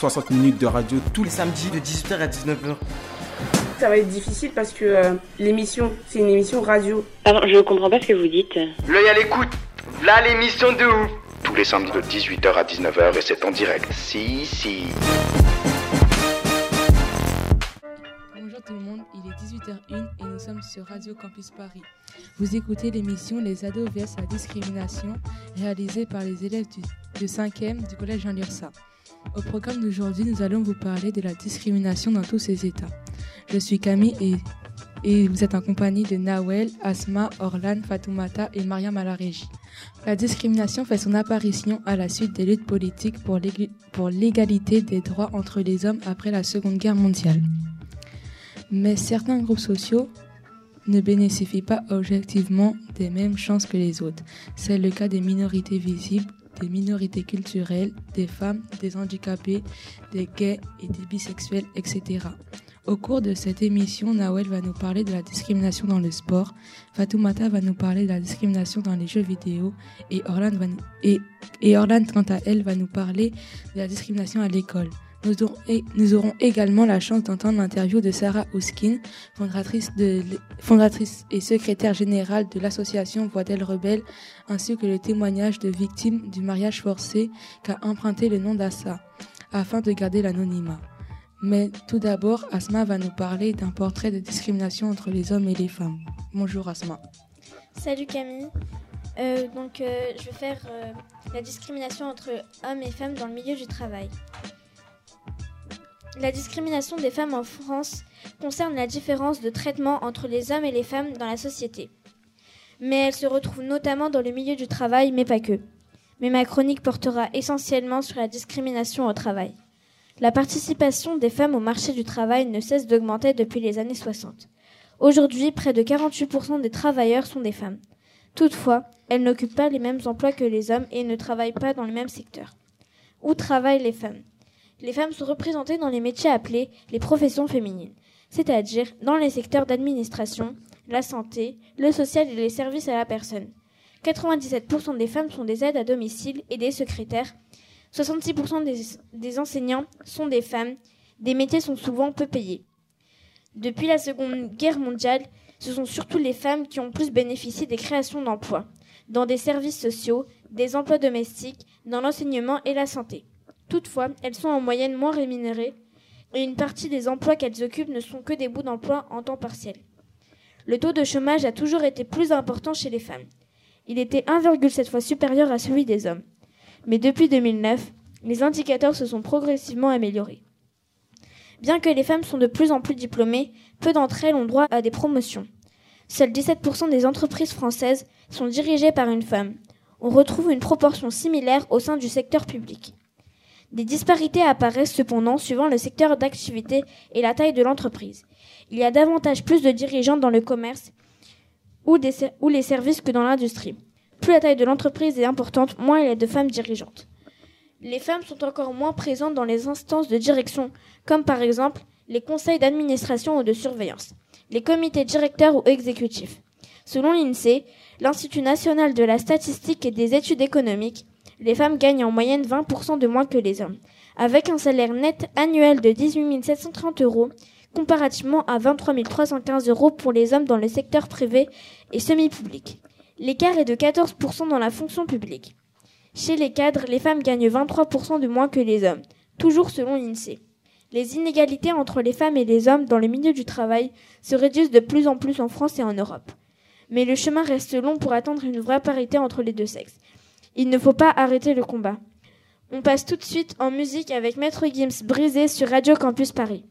60 minutes de radio tous les samedis de 18h à 19h. Ça va être difficile parce que euh, l'émission, c'est une émission radio. Pardon, je comprends pas ce que vous dites. L'œil à l'écoute. Là, l'émission de ouf. tous les samedis de 18h à 19h et c'est en direct. Si, si. Bonjour tout le monde, il est 18h01 et nous sommes sur Radio Campus Paris. Vous écoutez l'émission Les ados vs la discrimination réalisée par les élèves du, du 5e du collège Jean Lursa. Au programme d'aujourd'hui, nous allons vous parler de la discrimination dans tous ses états. Je suis Camille et, vous êtes en compagnie de Nawel, Asma, Orlan, Fatoumata et Mariam à la régie. La discrimination fait son apparition à la suite des luttes politiques pour l'égalité des droits entre les hommes après la Seconde Guerre mondiale. Mais certains groupes sociaux ne bénéficient pas objectivement des mêmes chances que les autres. C'est le cas des minorités visibles, des minorités culturelles, des femmes, des handicapés, des gays et des bisexuels, etc. Au cours de cette émission, Nawel va nous parler de la discrimination dans le sport, Fatoumata va nous parler de la discrimination dans les jeux vidéo et Orlan, va nous- et, et Orlan quant à elle, va nous parler de la discrimination à l'école. Nous aurons, également la chance d'entendre l'interview de Sarah Ouskin, fondatrice, et secrétaire générale de l'association Voix Rebelle, ainsi que le témoignage de victimes du mariage forcé qu'a emprunté le nom d'Assa, afin de garder l'anonymat. Mais tout d'abord, Asma va nous parler d'un portrait de discrimination entre les hommes et les femmes. Bonjour Asma. Salut Camille. Euh, donc euh, je vais faire euh, la discrimination entre hommes et femmes dans le milieu du travail. La discrimination des femmes en France concerne la différence de traitement entre les hommes et les femmes dans la société. Mais elle se retrouve notamment dans le milieu du travail, mais pas que. Mais ma chronique portera essentiellement sur la discrimination au travail. La participation des femmes au marché du travail ne cesse d'augmenter depuis les années 60. Aujourd'hui, près de 48% des travailleurs sont des femmes. Toutefois, elles n'occupent pas les mêmes emplois que les hommes et ne travaillent pas dans le même secteur. Où travaillent les femmes? Les femmes sont représentées dans les métiers appelés les professions féminines, c'est-à-dire dans les secteurs d'administration, la santé, le social et les services à la personne. 97% des femmes sont des aides à domicile et des secrétaires. 66% des, des enseignants sont des femmes. Des métiers sont souvent peu payés. Depuis la Seconde Guerre mondiale, ce sont surtout les femmes qui ont plus bénéficié des créations d'emplois, dans des services sociaux, des emplois domestiques, dans l'enseignement et la santé. Toutefois, elles sont en moyenne moins rémunérées et une partie des emplois qu'elles occupent ne sont que des bouts d'emploi en temps partiel. Le taux de chômage a toujours été plus important chez les femmes. Il était 1,7 fois supérieur à celui des hommes. Mais depuis 2009, les indicateurs se sont progressivement améliorés. Bien que les femmes sont de plus en plus diplômées, peu d'entre elles ont droit à des promotions. Seuls 17% des entreprises françaises sont dirigées par une femme. On retrouve une proportion similaire au sein du secteur public. Des disparités apparaissent cependant suivant le secteur d'activité et la taille de l'entreprise. Il y a davantage plus de dirigeants dans le commerce ou, ou les services que dans l'industrie. Plus la taille de l'entreprise est importante, moins il y a de femmes dirigeantes. Les femmes sont encore moins présentes dans les instances de direction, comme par exemple les conseils d'administration ou de surveillance, les comités directeurs ou exécutifs. Selon l'INSEE, l'Institut national de la statistique et des études économiques, les femmes gagnent en moyenne 20% de moins que les hommes, avec un salaire net annuel de 18 730 euros, comparativement à 23 315 euros pour les hommes dans le secteur privé et semi-public. L'écart est de 14% dans la fonction publique. Chez les cadres, les femmes gagnent 23% de moins que les hommes, toujours selon l'INSEE. Les inégalités entre les femmes et les hommes dans le milieu du travail se réduisent de plus en plus en France et en Europe. Mais le chemin reste long pour atteindre une vraie parité entre les deux sexes. Il ne faut pas arrêter le combat. On passe tout de suite en musique avec Maître Gims brisé sur Radio Campus Paris.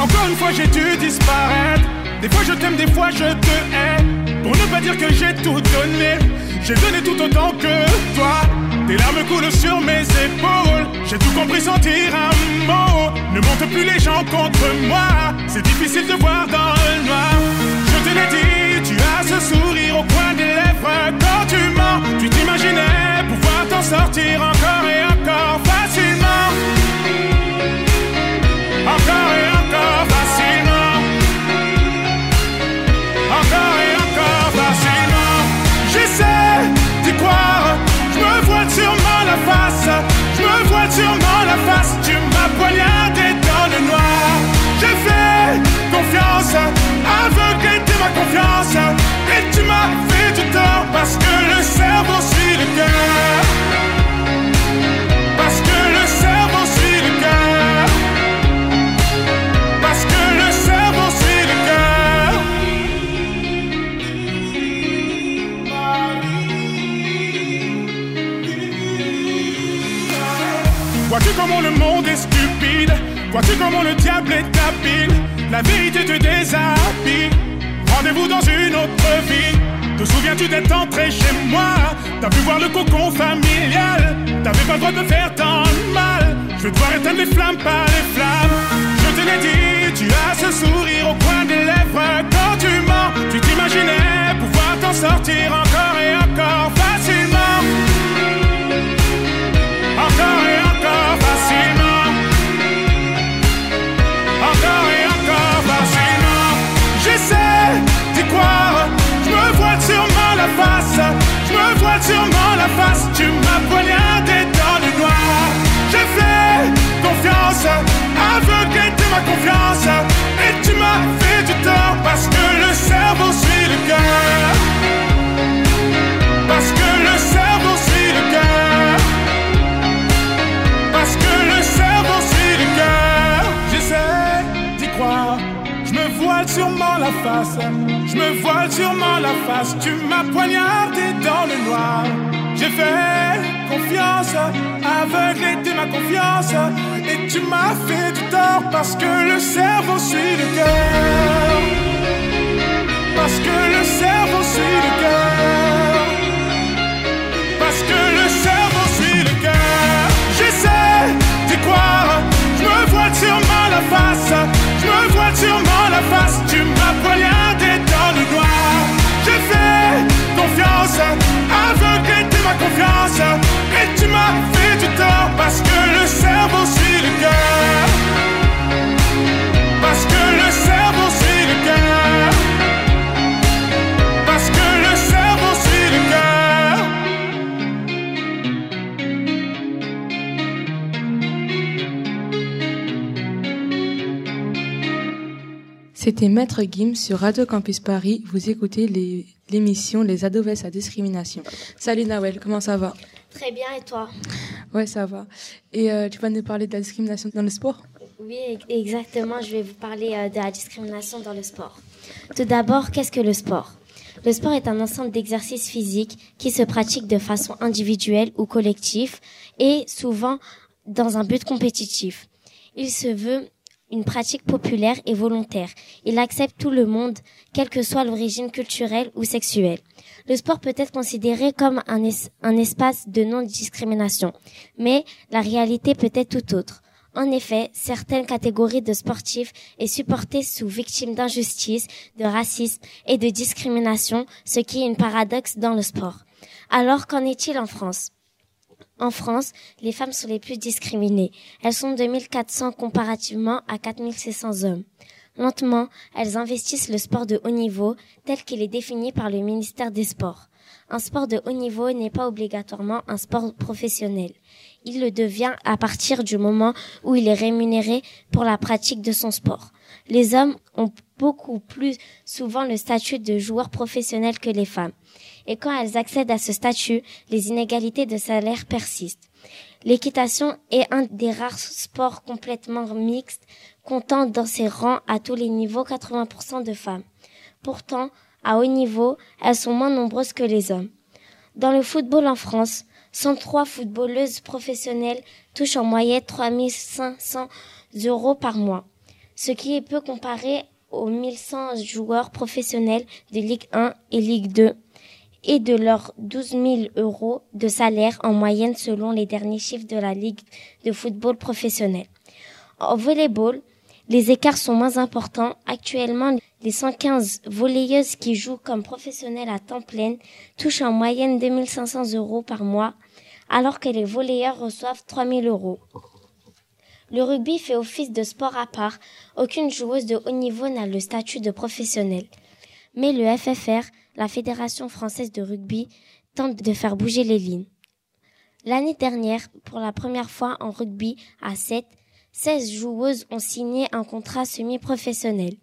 Encore une fois j'ai dû disparaître Des fois je t'aime, des fois je te hais pour ne pas dire que j'ai tout donné, j'ai donné tout autant que toi. Tes larmes coulent sur mes épaules. J'ai tout compris sentir un mot. Ne monte plus les gens contre moi. C'est difficile de voir dans le noir. Je te l'ai dit, tu as ce sourire au coin des lèvres quand tu mens. Sûrement la face. Tu m'as poignardé dans le noir. J'ai fait confiance. Aveuglé de ma confiance. Et tu m'as fait du tort parce que le cerveau suit le cœur. Vois-tu comment le diable est habile? La vérité te déshabille. Rendez-vous dans une autre vie. Te souviens-tu d'être entré chez moi? T'as pu voir le cocon familial? T'avais pas le droit de faire tant de mal. Je veux te voir éteindre les flammes par les flammes. Je te l'ai dit, tu as ce sourire au coin des lèvres. Quand tu mens, tu t'imaginais pouvoir t'en sortir encore et encore facilement. Encore et encore facilement. Je me vois sûrement la face. Tu m'as poignardé dans le noir. J'ai fait confiance. Aveuglé de ma confiance. Et tu m'as fait du tort parce que le cerveau suit le cœur. Parce que le cerveau Je me voile sûrement la face. Tu m'as poignardé dans le noir. J'ai fait confiance. Aveuglé de ma confiance. Et tu m'as fait du tort. Parce que le cerveau suit le cœur. Parce que le cerveau suit le cœur. Parce que le cerveau suit le cœur. J'essaie d'y croire. Je me vois sûrement la face. Sûrement la face. Tu m'as poignardé dans le noir. J'ai fait confiance. Aveuglé de ma confiance. Et tu m'as fait du tort. Parce que le cerveau suit le cœur. Parce que le cerveau suit le cœur. C'était Maître Gim sur Radio Campus Paris. Vous écoutez les- l'émission Les ados vs la discrimination. Salut Nawel, comment ça va? Très bien, et toi? Ouais, ça va. Et euh, tu vas nous parler de la discrimination dans le sport? Oui, exactement. Je vais vous parler euh, de la discrimination dans le sport. Tout d'abord, qu'est-ce que le sport? Le sport est un ensemble d'exercices physiques qui se pratiquent de façon individuelle ou collective et souvent dans un but compétitif. Il se veut une pratique populaire et volontaire. Il accepte tout le monde, quelle que soit l'origine culturelle ou sexuelle. Le sport peut être considéré comme un, es- un espace de non-discrimination, mais la réalité peut être tout autre. En effet, certaines catégories de sportifs est supportée sous victimes d'injustice, de racisme et de discrimination, ce qui est une paradoxe dans le sport. Alors qu'en est-il en France? En France, les femmes sont les plus discriminées. Elles sont 2400 comparativement à 4600 hommes. Lentement, elles investissent le sport de haut niveau tel qu'il est défini par le ministère des Sports. Un sport de haut niveau n'est pas obligatoirement un sport professionnel. Il le devient à partir du moment où il est rémunéré pour la pratique de son sport. Les hommes ont beaucoup plus souvent le statut de joueur professionnel que les femmes. Et quand elles accèdent à ce statut, les inégalités de salaire persistent. L'équitation est un des rares sports complètement mixtes, comptant dans ses rangs à tous les niveaux 80% de femmes. Pourtant, à haut niveau, elles sont moins nombreuses que les hommes. Dans le football en France, 103 footballeuses professionnelles touchent en moyenne 3500 euros par mois. ce qui est peu comparé aux 1100 joueurs professionnels de Ligue 1 et Ligue 2 et de leurs 12 000 euros de salaire en moyenne selon les derniers chiffres de la Ligue de football professionnel. En volleyball, les écarts sont moins importants. Actuellement, les 115 volleyeuses qui jouent comme professionnelles à temps plein touchent en moyenne 2500 euros par mois, alors que les volleyeurs reçoivent 3000 euros. Le rugby fait office de sport à part. Aucune joueuse de haut niveau n'a le statut de professionnel. Mais le FFR, la Fédération française de rugby, tente de faire bouger les lignes. L'année dernière, pour la première fois en rugby à 7, 16 joueuses ont signé un contrat semi-professionnel.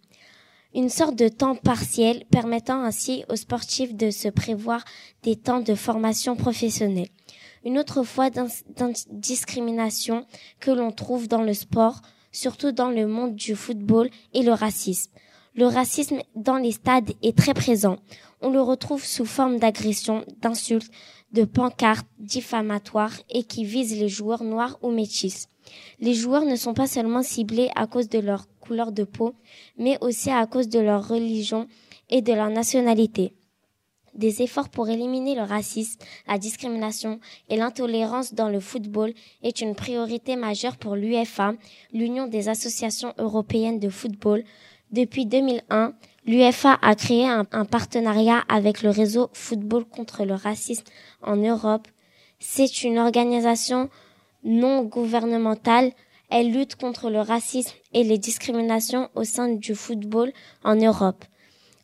Une sorte de temps partiel permettant ainsi aux sportifs de se prévoir des temps de formation professionnelle. Une autre fois discrimination que l'on trouve dans le sport, surtout dans le monde du football, et le racisme. Le racisme dans les stades est très présent. On le retrouve sous forme d'agressions, d'insultes, de pancartes diffamatoires et qui visent les joueurs noirs ou métis. Les joueurs ne sont pas seulement ciblés à cause de leur couleur de peau, mais aussi à cause de leur religion et de leur nationalité. Des efforts pour éliminer le racisme, la discrimination et l'intolérance dans le football est une priorité majeure pour l'UFA, l'Union des associations européennes de football. Depuis 2001, l'UFA a créé un, partenariat avec le réseau Football contre le racisme en Europe. C'est une organisation non gouvernementale. Elle lutte contre le racisme et les discriminations au sein du football en Europe.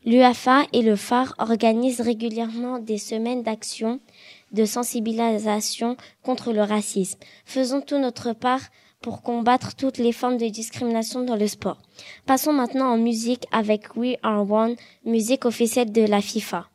L'UFA et le phare organisent régulièrement des semaines d'action de sensibilisation contre le racisme. Faisons tout notre part pour combattre toutes les formes de discrimination dans le sport. Passons maintenant en musique avec We Are One, musique officielle de la FIFA.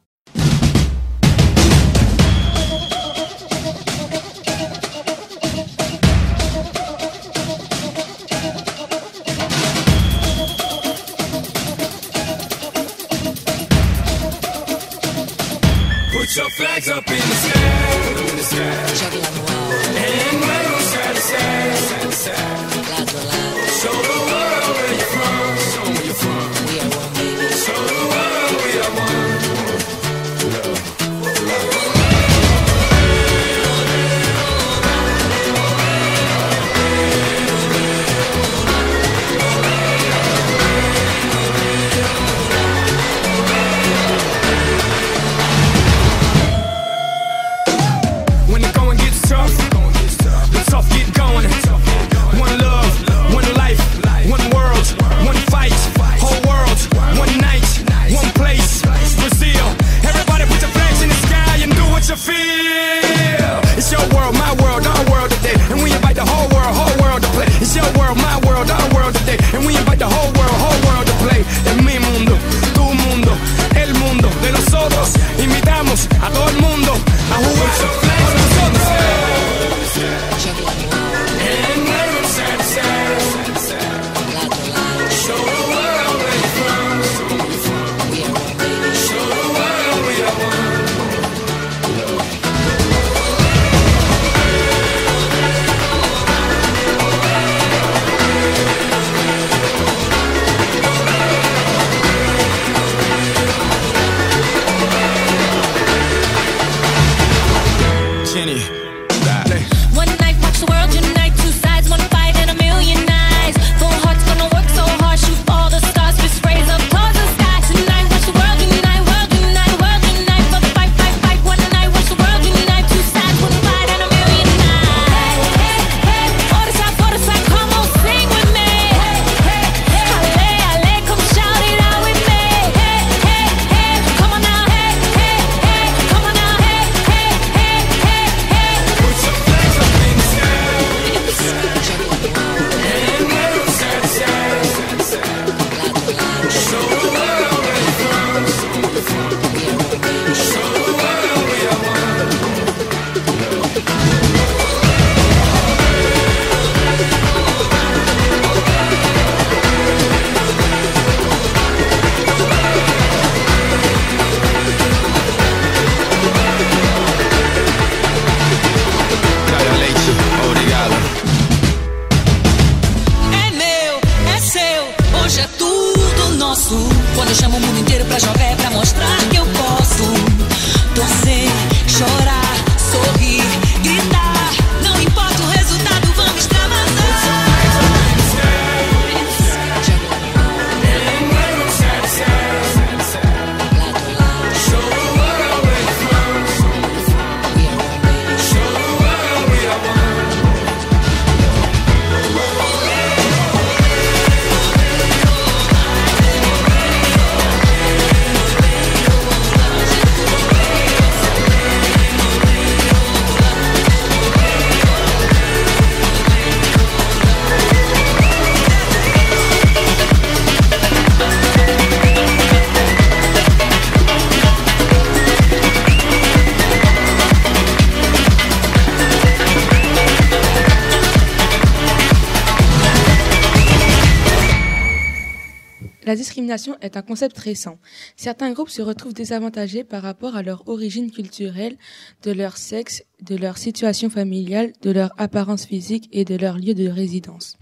Discrimination est un concept récent. Certains groupes se retrouvent désavantagés par rapport à leur origine culturelle, de leur sexe, de leur situation familiale, de leur apparence physique et de leur lieu de résidence.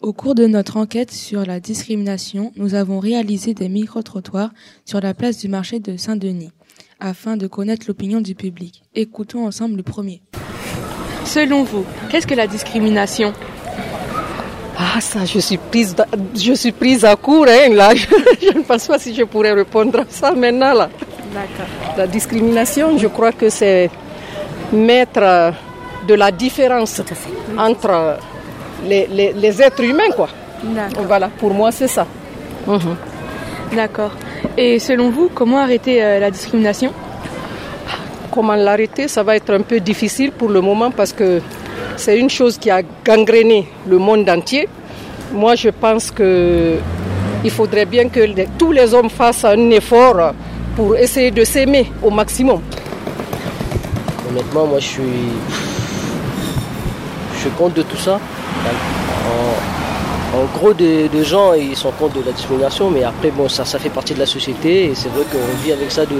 Au cours de notre enquête sur la discrimination, nous avons réalisé des micro-trottoirs sur la place du marché de Saint-Denis afin de connaître l'opinion du public. Écoutons ensemble le premier. Selon vous, qu'est-ce que la discrimination? Ah ça, je suis prise, je suis prise à court, hein, là. Je, ne pense pas si je pourrais répondre à ça maintenant, là. D'accord. La discrimination, je crois que c'est mettre de la différence entre les, les, les, êtres humains, quoi. Voilà, pour moi, c'est ça. Mhm. D'accord. Et selon vous, comment arrêter euh, la discrimination? Comment l'arrêter? Ça va être un peu difficile pour le moment parce que c'est une chose qui a gangréné le monde entier. Moi, je pense que il faudrait bien que tous les hommes fassent un effort pour essayer de s'aimer au maximum. Honnêtement, moi, je suis, je suis contre de tout ça. En, gros, des, gens, ils sont contre de la discrimination, mais après, bon, ça, fait partie de la société et c'est vrai qu'on vit avec ça de,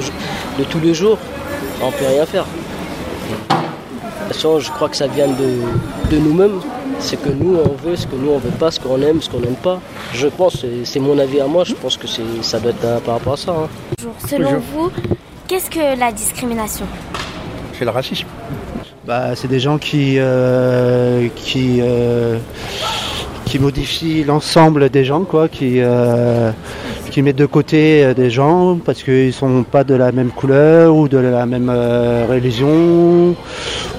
de tous les jours. On ne peut rien faire je crois que ça vient de, nous-mêmes. C'est que nous, on veut, ce que nous, on veut pas, ce qu'on aime, ce qu'on n'aime pas. Je pense, c'est mon avis à moi, je pense que ça doit être par rapport à ça. Hein. Bonjour. Selon vous, qu'est-ce que la discrimination? C'est le racisme. Bah, c'est des gens qui, euh, qui, euh, qui modifient l'ensemble des gens, quoi, qui, euh, qui mettent de côté des gens parce qu'ils sont pas de la même couleur ou de la même euh, religion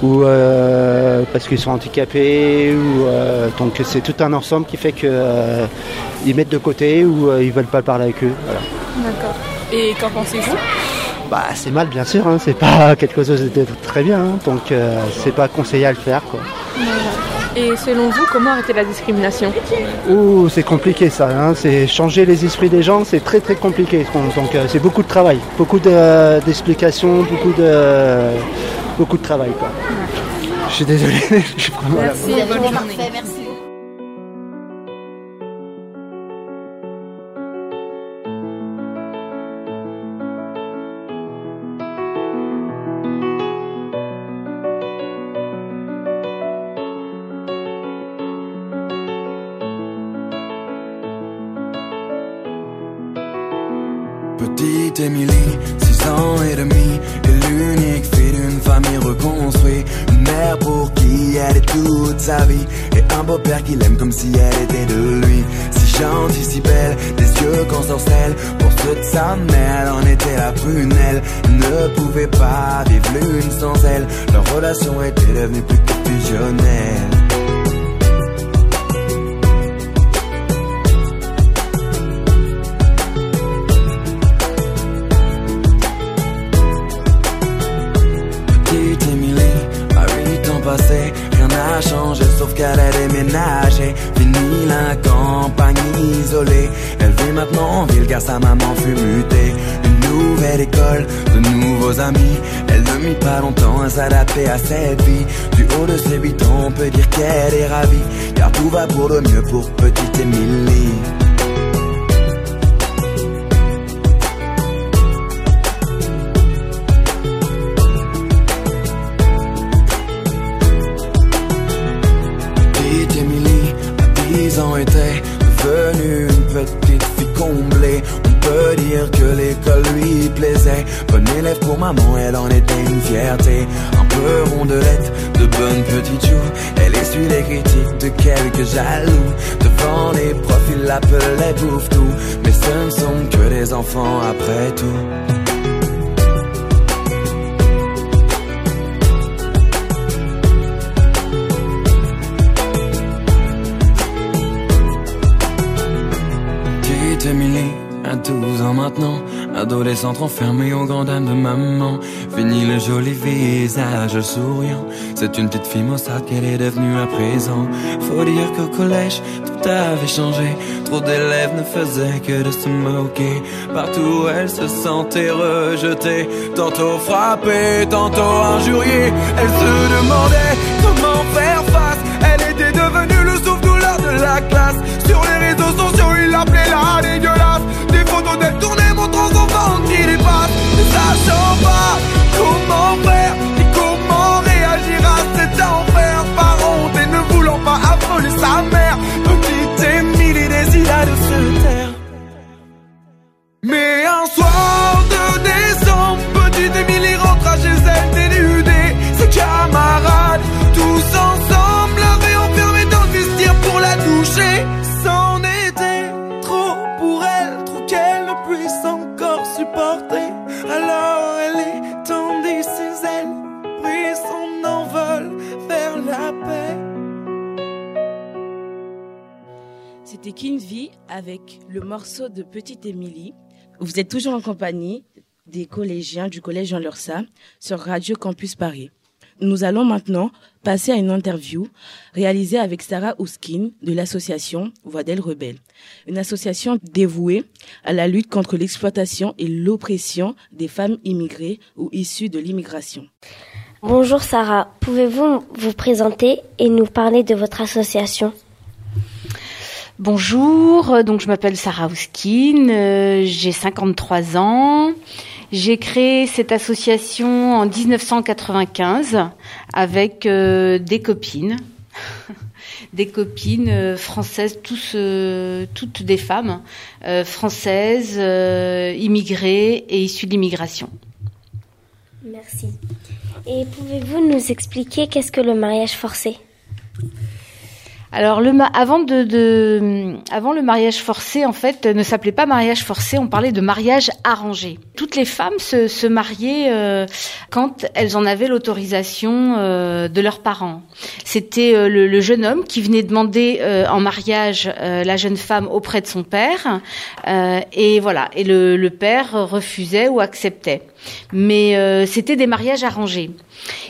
ou euh, parce qu'ils sont handicapés ou donc c'est tout un ensemble qui fait que ils mettent de côté ou ils veulent pas parler avec eux. D'accord. Et qu'en pensez-vous? Bah, c'est mal bien sûr, hein. c'est pas quelque chose de très bien, hein. donc c'est pas conseillé à le faire quoi. Et selon vous, comment arrêter la discrimination? Ouh, c'est compliqué ça. Hein. C'est changer les esprits des gens, c'est très très compliqué. Donc euh, c'est beaucoup de travail, beaucoup d'explications, beaucoup de beaucoup de travail. Quoi. Je suis désolé. Je Merci, bonne journée. Merci. Leur relation était devenue plus que était devenue une petite fille comblée. On peut dire que l'école lui plaisait. Bonne élève pour maman, elle en était une fierté. Un peu rondelette, de bonnes petites joues. Elle essuie les critiques de quelques jaloux. Devant les profils, l'appelait bouffe tout. Mais ce ne sont que des enfants après tout. À 12 ans maintenant, adolescente enfermée au grand âme de maman. Fini le joli visage souriant, c'est une petite fille maussade qu'elle est devenue à présent. Faut dire qu'au collège, tout avait changé, trop d'élèves ne faisaient que de se moquer. Partout elle se sentait rejetée, tantôt frappée, tantôt injuriée. Elle se demandait comment faire face, elle était devenue le souffle-douleur de la classe. Sur les réseaux sociaux, il l'appelait la dégueulasse détourner mon tronc au ventre qui dépasse Ne sachant pas comment faire Et comment réagir à cet enfer? Par honte et ne voulant pas affoler sa mère Petite Émilie décida de se taire. Mais un soir C'était Kinvi avec le morceau de Petite Émilie. Vous êtes toujours en compagnie des collégiens du collège Jean Lursa sur Radio Campus Paris. Nous allons maintenant passer à une interview réalisée avec Sarah Ouskin de l'association Voix Rebelle, une association dévouée à la lutte contre l'exploitation et l'oppression des femmes immigrées ou issues de l'immigration. Bonjour Sarah, pouvez-vous vous présenter et nous parler de votre association? Bonjour, donc je m'appelle Sarah Ouskin, euh, j'ai 53 ans. J'ai créé cette association en 1995 avec euh, des copines, des copines euh, françaises, euh, toutes des femmes euh, françaises, euh, immigrées et issues de l'immigration. Merci. Et pouvez-vous nous expliquer qu'est-ce que le mariage forcé? Alors, le avant, le mariage forcé, en fait, ne s'appelait pas mariage forcé, on parlait de mariage arrangé. Toutes les femmes se, mariaient euh, quand elles en avaient l'autorisation euh, de leurs parents. C'était euh, le, jeune homme qui venait demander euh, en mariage euh, la jeune femme auprès de son père, euh, et voilà. Et le, le père refusait ou acceptait. Mais euh, c'était des mariages arrangés.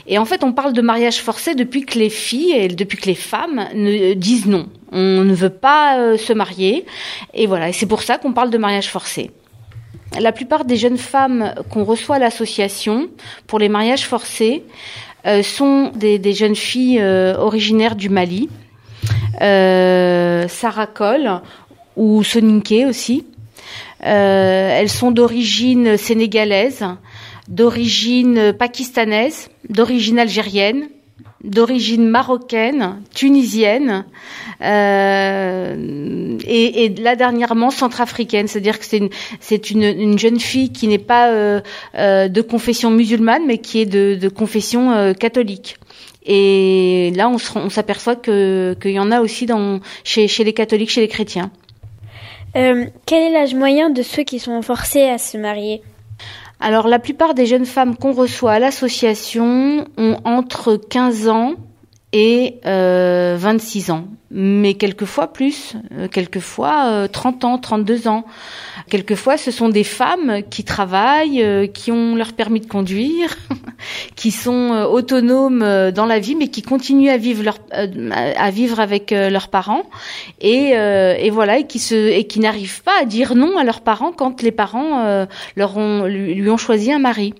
Et en fait, on parle de mariage forcé depuis que les filles et depuis que les femmes ne disent non. On ne veut pas euh, se marier. Et voilà. Et c'est pour ça qu'on parle de mariage forcé. La plupart des jeunes femmes qu'on reçoit à l'association pour les mariages forcés euh, sont des, jeunes filles euh, originaires du Mali, euh, Sarah Cole ou Soninke aussi. Euh, elles sont d'origine sénégalaise, d'origine pakistanaise, d'origine algérienne, d'origine marocaine, tunisienne euh, et, et là dernièrement centrafricaine. C'est-à-dire que c'est une, une, une jeune fille qui n'est pas euh, euh, de confession musulmane, mais qui est de, de confession euh, catholique. Et là, on s'aperçoit que qu'il y en a aussi dans chez, chez les catholiques, chez les chrétiens. Euh, quel est l'âge moyen de ceux qui sont forcés à se marier? Alors, la plupart des jeunes femmes qu'on reçoit à l'association ont entre 15 ans et euh, 26 ans, mais quelquefois plus, euh, quelquefois euh, 30 ans, 32 ans. Quelquefois, ce sont des femmes qui travaillent, euh, qui ont leur permis de conduire, qui sont euh, autonomes euh, dans la vie, mais qui continuent à vivre leur, à vivre avec leurs parents, et, et voilà, et qui se et qui n'arrivent pas à dire non à leurs parents quand les parents leur ont lui, ont choisi un mari.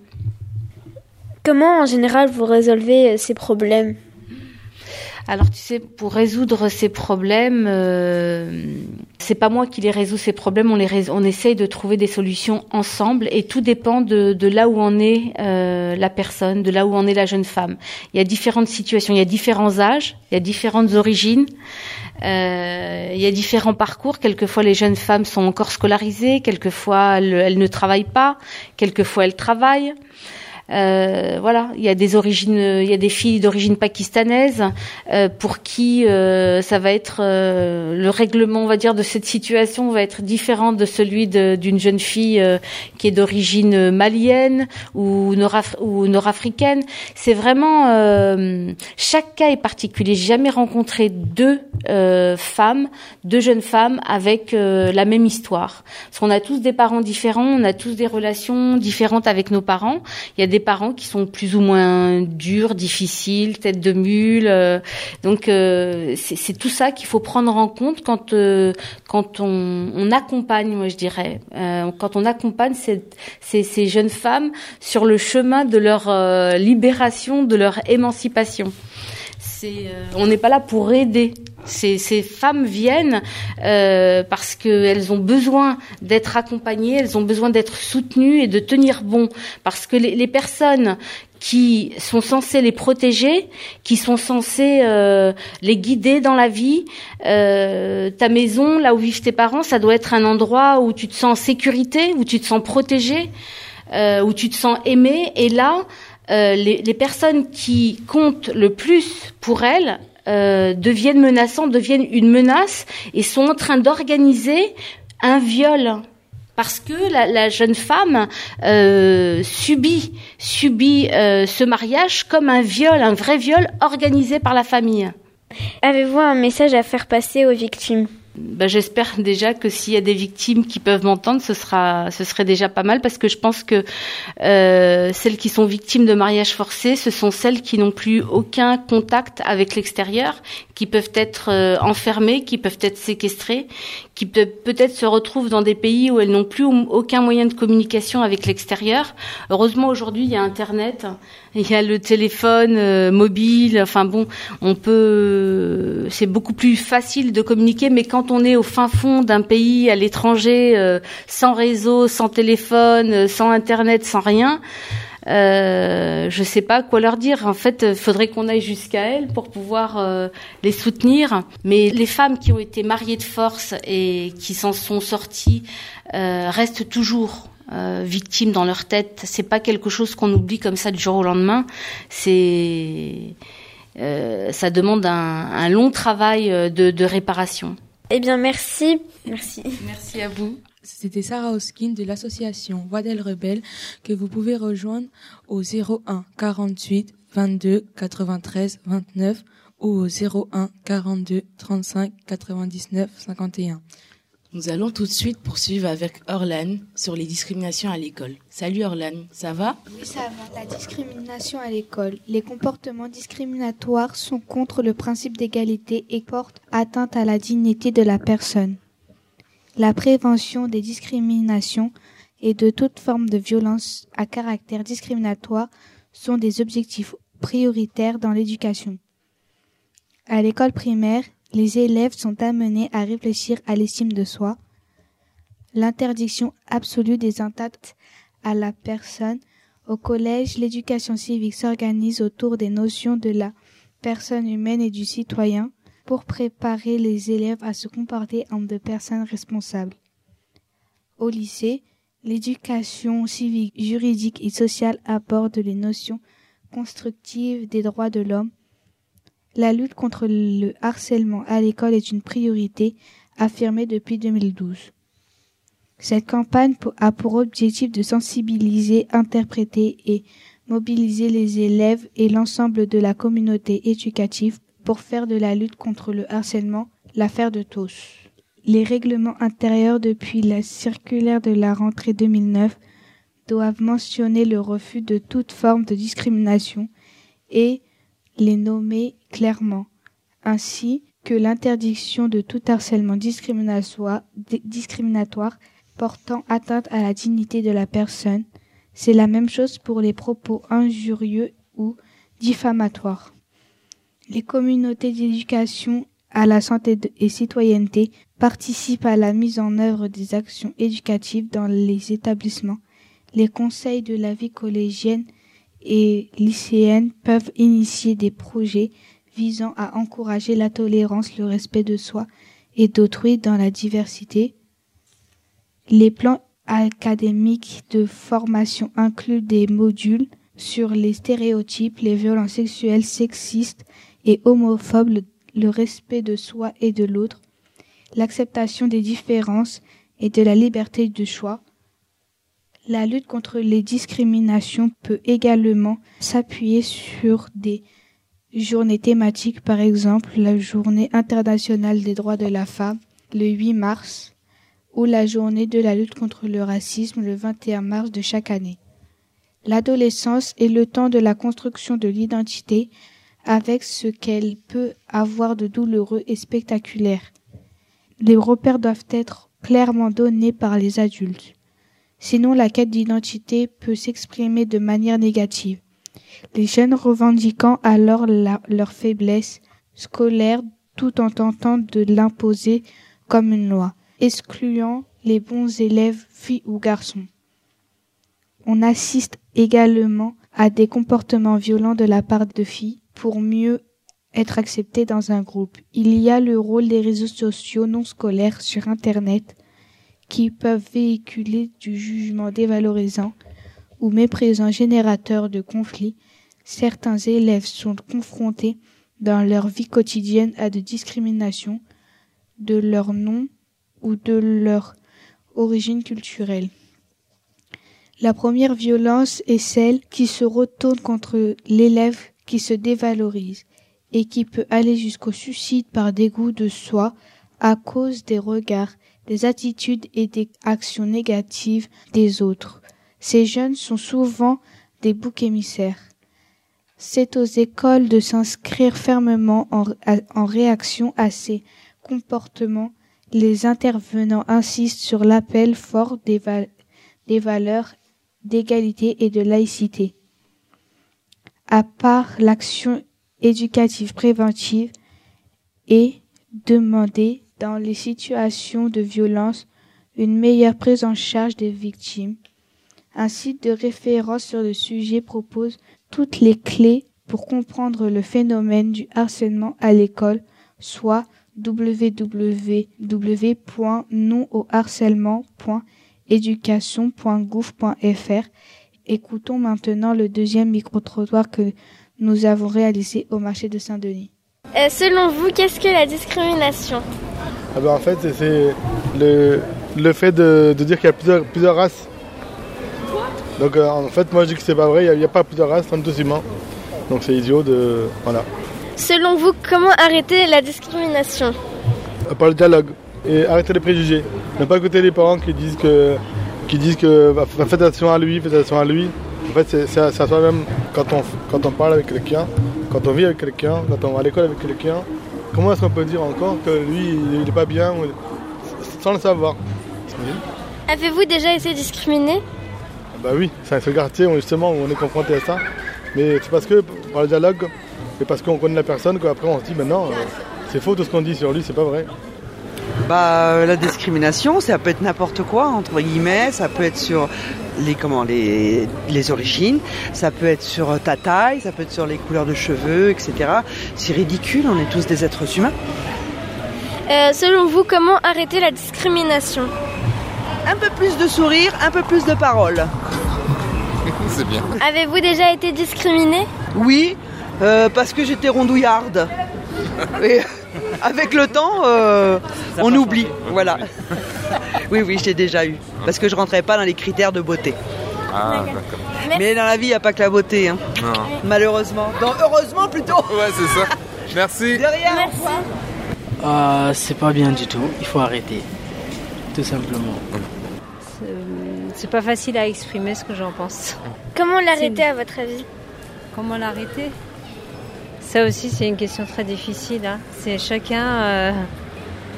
Comment en général vous résolvez ces problèmes? Alors tu sais, pour résoudre ces problèmes, euh, c'est pas moi qui les résous ces problèmes, on les rés- on essaye de trouver des solutions ensemble et tout dépend de, là où en est euh, la personne, de là où en est la jeune femme. Il y a différentes situations, il y a différents âges, il y a différentes origines. Euh, il y a différents parcours. Quelquefois, les jeunes femmes sont encore scolarisées. Quelquefois, elles ne travaillent pas. Quelquefois, elles travaillent. Euh, voilà, il y a des origines, il y a des filles d'origine pakistanaise euh, pour qui euh, ça va être euh, le règlement, on va dire, de cette situation va être différent de celui d'une jeune fille euh, qui est d'origine malienne ou, nord ou nord-africaine. C'est vraiment euh, chaque cas est particulier. J'ai jamais rencontré deux femmes, deux jeunes femmes avec la même histoire. Parce qu'on a tous des parents différents, on a tous des relations différentes avec nos parents. Parents qui sont plus ou moins durs, difficiles, tête de mule. euh, donc euh, c'est tout ça qu'il faut prendre en compte quand euh, on, accompagne, moi je dirais, quand on accompagne ces, jeunes femmes sur le chemin de leur libération, de leur émancipation. On n'est pas là pour aider. Ces, ces femmes viennent euh, parce qu'elles ont besoin d'être accompagnées, elles ont besoin d'être soutenues et de tenir bon. Parce que les, les personnes qui sont censées les protéger, qui sont censées euh, les guider dans la vie, euh, ta maison, là où vivent tes parents, ça doit être un endroit où tu te sens en sécurité, où tu te sens protégé, euh, où tu te sens aimé. Et là, euh, les, les personnes qui comptent le plus pour elles euh, deviennent menaçantes, deviennent une menace et sont en train d'organiser un viol. Parce que la, la jeune femme euh, subit subit euh, ce mariage comme un viol, un vrai viol organisé par la famille. Avez-vous un message à faire passer aux victimes? Bah, j'espère déjà que s'il y a des victimes qui peuvent m'entendre, ce sera, ce serait déjà pas mal parce que je pense que euh, celles qui sont victimes de mariage forcé, ce sont celles qui n'ont plus aucun contact avec l'extérieur, qui peuvent être euh, enfermées, qui peuvent être séquestrées, qui peut- peut-être se retrouvent dans des pays où elles n'ont plus aucun moyen de communication avec l'extérieur. Heureusement aujourd'hui il y a Internet, il y a le téléphone euh, mobile. Enfin bon, on peut, c'est beaucoup plus facile de communiquer. Mais quand on est au fin fond d'un pays à l'étranger, euh, sans réseau, sans téléphone, euh, sans Internet, sans rien. Euh, je sais pas quoi leur dire. En fait, il faudrait qu'on aille jusqu'à elles pour pouvoir euh, les soutenir. Mais les femmes qui ont été mariées de force et qui s'en sont sorties euh, restent toujours euh, victimes dans leur tête. C'est pas quelque chose qu'on oublie comme ça du jour au lendemain. C'est euh, ça demande un, un long travail euh, de, de réparation. Eh bien, merci. Merci. Merci à vous. C'était Sarah Hoskin de l'association Voix d'Elle Rebelle que vous pouvez rejoindre au 01 48 22 93 29 ou au 01 42 35 99 51. Nous allons tout de suite poursuivre avec Orlan sur les discriminations à l'école. Salut Orlan, ça va? Oui, ça va. La discrimination à l'école. Les comportements discriminatoires sont contre le principe d'égalité et portent atteinte à la dignité de la personne. La prévention des discriminations et de toute forme de violence à caractère discriminatoire sont des objectifs prioritaires dans l'éducation. À l'école primaire, les élèves sont amenés à réfléchir à l'estime de soi, l'interdiction absolue des atteintes à la personne. Au collège, l'éducation civique s'organise autour des notions de la personne humaine et du citoyen pour préparer les élèves à se comporter en de personnes responsables. Au lycée, l'éducation civique, juridique et sociale aborde les notions constructives des droits de l'homme. La lutte contre le harcèlement à l'école est une priorité affirmée depuis 2012. Cette campagne a pour objectif de sensibiliser, interpréter et mobiliser les élèves et l'ensemble de la communauté éducative pour faire de la lutte contre le harcèlement l'affaire de tous. Les règlements intérieurs depuis la circulaire de la rentrée 2009 doivent mentionner le refus de toute forme de discrimination et les nommer clairement, ainsi que l'interdiction de tout harcèlement discriminatoire, portant atteinte à la dignité de la personne. C'est la même chose pour les propos injurieux ou diffamatoires. Les communautés d'éducation à la santé et citoyenneté participent à la mise en œuvre des actions éducatives dans les établissements. Les conseils de la vie collégienne et lycéenne peuvent initier des projets visant à encourager la tolérance, le respect de soi et d'autrui dans la diversité. Les plans académiques de formation incluent des modules sur les stéréotypes, les violences sexuelles, sexistes et homophobes, le, respect de soi et de l'autre, l'acceptation des différences et de la liberté de choix. La lutte contre les discriminations peut également s'appuyer sur des journées thématiques, par exemple la journée internationale des droits de la femme le 8 mars ou la journée de la lutte contre le racisme le 21 mars de chaque année. L'adolescence est le temps de la construction de l'identité avec ce qu'elle peut avoir de douloureux et spectaculaire. Les repères doivent être clairement donnés par les adultes. Sinon, la quête d'identité peut s'exprimer de manière négative. Les jeunes revendiquant alors leur faiblesse scolaire tout en tentant de l'imposer comme une loi, excluant les bons élèves filles ou garçons. On assiste également à des comportements violents de la part de filles pour mieux être acceptées dans un groupe. Il y a le rôle des réseaux sociaux non scolaires sur Internet qui peuvent véhiculer du jugement dévalorisant ou méprisant générateur de conflits. Certains élèves sont confrontés dans leur vie quotidienne à des discriminations de leur nom ou de leur origine culturelle. La première violence est celle qui se retourne contre l'élève qui se dévalorise et qui peut aller jusqu'au suicide par dégoût de soi à cause des regards, des attitudes et des actions négatives des autres. Ces jeunes sont souvent des boucs émissaires. C'est aux écoles de s'inscrire fermement en, réaction à ces comportements. Les intervenants insistent sur l'appel fort des valeurs d'égalité et de laïcité. À part l'action éducative préventive et demander dans les situations de violence une meilleure prise en charge des victimes. Un site de référence sur le sujet propose toutes les clés pour comprendre le phénomène du harcèlement à l'école, soit www.nonaudharcèlement.education.gouv.fr. Écoutons maintenant le deuxième micro-trottoir que nous avons réalisé au marché de Saint-Denis. Euh, selon vous, qu'est-ce que la discrimination? Ah ben, En fait, c'est le, le fait de, de dire qu'il y a plusieurs, plusieurs races. Donc euh, en fait, moi je dis que c'est pas vrai, il n'y a, a, pas plusieurs races, on est tous humains. Donc c'est idiot de. Voilà. Selon vous, comment arrêter la discrimination? Par le dialogue et arrêter les préjugés. Ne pas écouter les parents qui disent que. qui disent que bah, faites attention à lui, faites attention à lui. En fait, c'est à soi-même quand on, quand on parle avec quelqu'un, quand on vit avec quelqu'un, quand on va à l'école avec quelqu'un, comment est-ce qu'on peut dire encore que lui, il n'est pas bien sans le savoir? Avez-vous déjà été discriminé? Bah oui, c'est un seul quartier justement où on est confronté à ça. Mais c'est parce que par le dialogue et parce qu'on connaît la personne qu'après on se dit maintenant euh, c'est faux tout ce qu'on dit sur lui, c'est pas vrai. Bah, la discrimination, ça peut être n'importe quoi, entre guillemets, ça peut être sur les, comment, les, les origines, ça peut être sur ta taille, ça peut être sur les couleurs de cheveux, etc. C'est ridicule, on est tous des êtres humains. Euh, selon vous, comment arrêter la discrimination? Un peu plus de sourire, un peu plus de paroles. C'est bien. Avez-vous déjà été discriminé Oui, euh, parce que j'étais rondouillarde. Et avec le temps, euh, on oublie. Voilà. oui, oui, je l'ai déjà eu. Parce que je rentrais pas dans les critères de beauté. Ah, d'accord. Mais dans la vie, il n'y a pas que la beauté. Hein. Non. Malheureusement. Non, heureusement plutôt. Ouais, c'est ça. Merci. De rien. Merci. Euh, c'est pas bien du tout. Il faut arrêter. Tout simplement. C'est pas facile à exprimer ce que j'en pense. Comment l'arrêter à votre avis? Comment l'arrêter? Ça aussi, c'est une question très difficile. Hein. C'est chacun, euh,